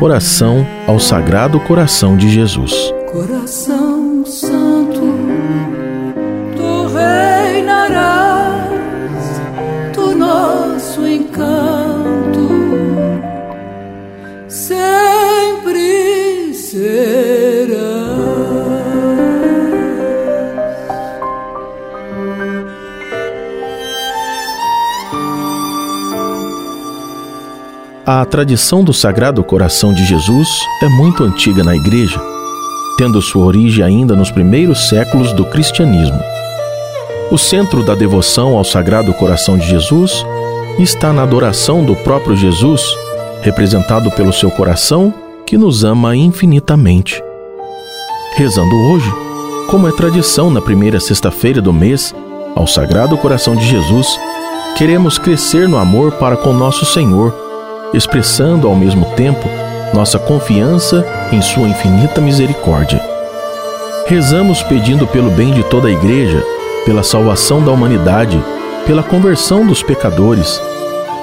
Oração ao Sagrado Coração de Jesus. Coração A tradição do Sagrado Coração de Jesus é muito antiga na Igreja, tendo sua origem ainda nos primeiros séculos do cristianismo. O centro da devoção ao Sagrado Coração de Jesus está na adoração do próprio Jesus, representado pelo seu coração que nos ama infinitamente. Rezando hoje, como é tradição na primeira sexta-feira do mês, ao Sagrado Coração de Jesus, queremos crescer no amor para com nosso Senhor expressando ao mesmo tempo nossa confiança em Sua infinita misericórdia. Rezamos pedindo pelo bem de toda a Igreja, pela salvação da humanidade, pela conversão dos pecadores,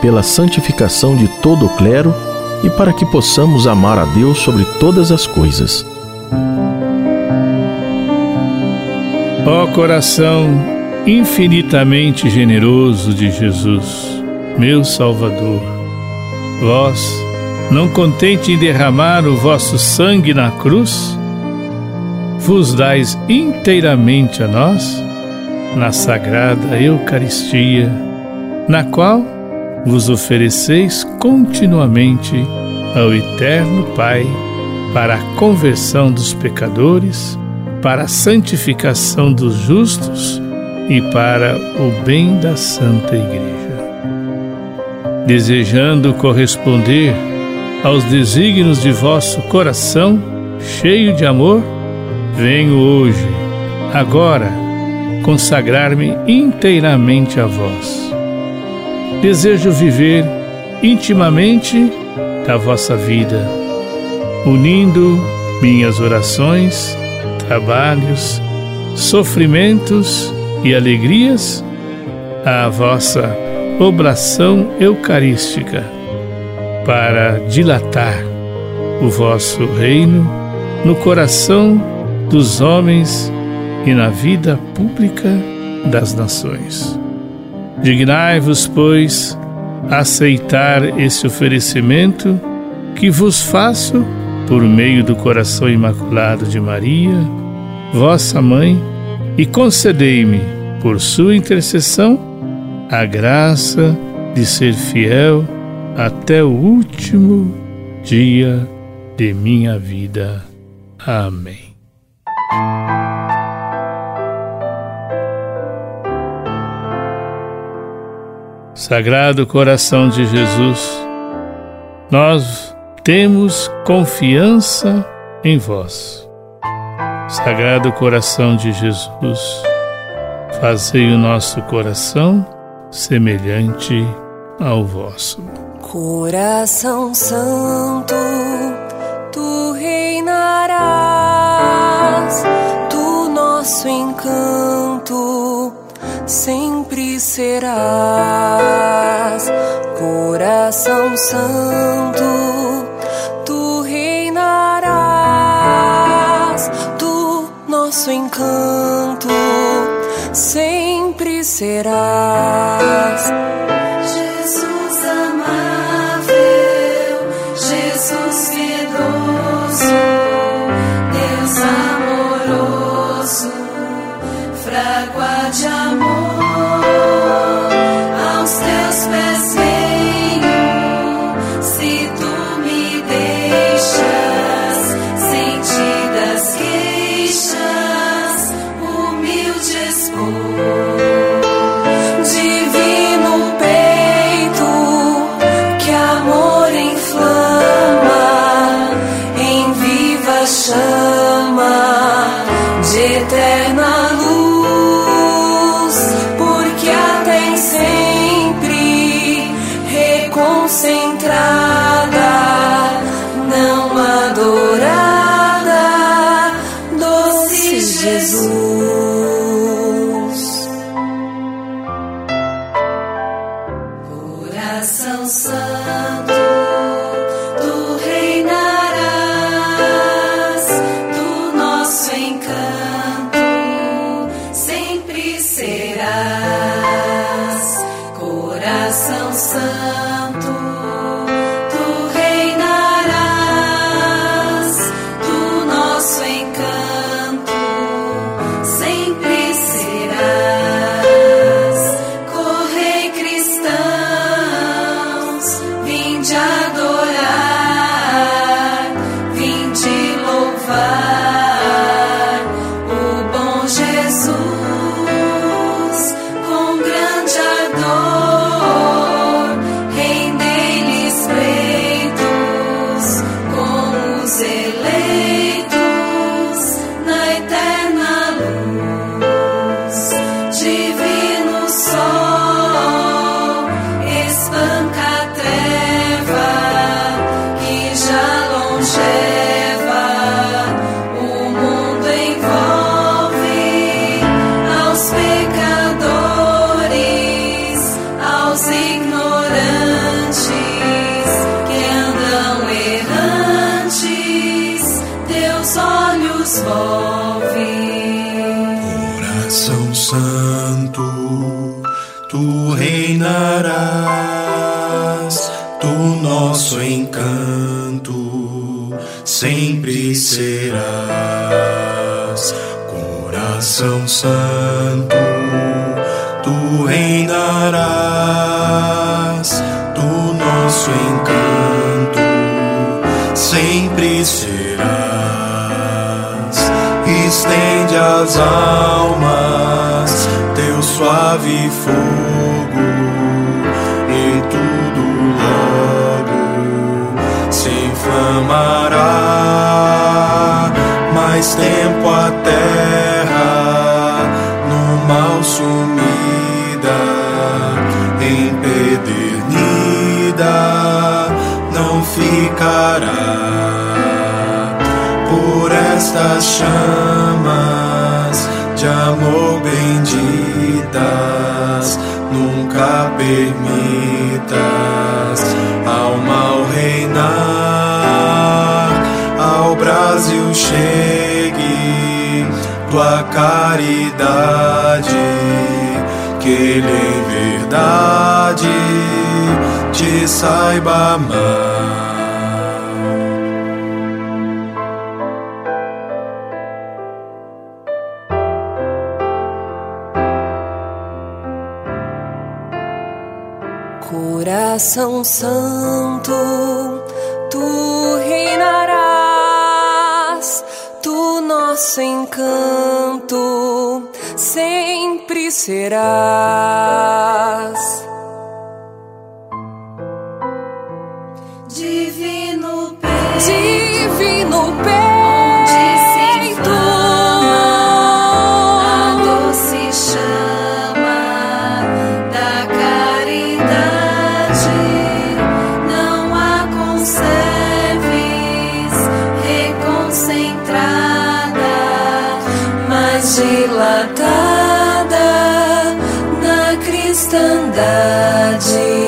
pela santificação de todo o clero e para que possamos amar a Deus sobre todas as coisas. Ó coração infinitamente generoso de Jesus, meu Salvador, Vós, não contente em derramar o vosso sangue na cruz, vos dais inteiramente a nós na sagrada Eucaristia, na qual vos ofereceis continuamente ao Eterno Pai para a conversão dos pecadores, para a santificação dos justos e para o bem da Santa Igreja desejando corresponder aos desígnios de vosso coração, cheio de amor, venho hoje, agora, consagrar-me inteiramente a vós. Desejo viver intimamente da vossa vida, unindo minhas orações, trabalhos, sofrimentos e alegrias à vossa oblação eucarística para dilatar o vosso reino no coração dos homens e na vida pública das nações. Dignai-vos, pois, aceitar esse oferecimento que vos faço por meio do coração imaculado de Maria, vossa mãe, e concedei-me, por sua intercessão, a graça de ser fiel até o último dia de minha vida. Amém. Sagrado coração de Jesus, nós temos confiança em vós. Sagrado coração de Jesus, fazei o nosso coração semelhante ao vosso. Coração Santo, tu reinarás, tu nosso encanto sempre serás. Coração Santo, tu reinarás, tu nosso encanto serás. Jesus amável, Jesus eterna Coração Santo, tu reinarás, tu nosso encanto sempre serás. Coração Santo, Tempo a terra no mal sumida, empedernida, não ficará por estas chamas de amor benditas. Nunca permitas ao mal reinar, ao Brasil chegue tua caridade, que ele em verdade te saiba amar. Coração Santo, tu reinarás, nosso encanto sempre serás. Dilatada na cristandade.